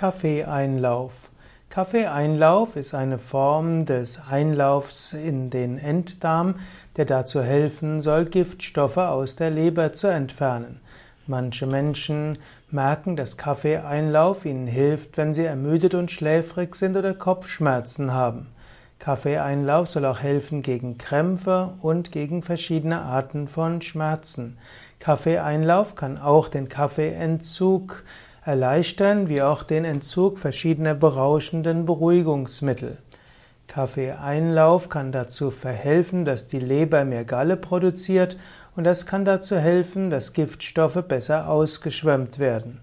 Kaffeeeinlauf. Kaffeeeinlauf ist eine Form des Einlaufs in den Enddarm, der dazu helfen soll, Giftstoffe aus der Leber zu entfernen. Manche Menschen merken, dass Kaffeeeinlauf ihnen hilft, wenn sie ermüdet und schläfrig sind oder Kopfschmerzen haben. Kaffeeeinlauf soll auch helfen gegen Krämpfe und gegen verschiedene Arten von Schmerzen. Kaffeeeinlauf kann auch den Kaffeeentzug erleichtern, wie auch den Entzug verschiedener berauschenden Beruhigungsmittel. Kaffeeeinlauf kann dazu verhelfen, dass die Leber mehr Galle produziert und das kann dazu helfen, dass Giftstoffe besser ausgeschwemmt werden.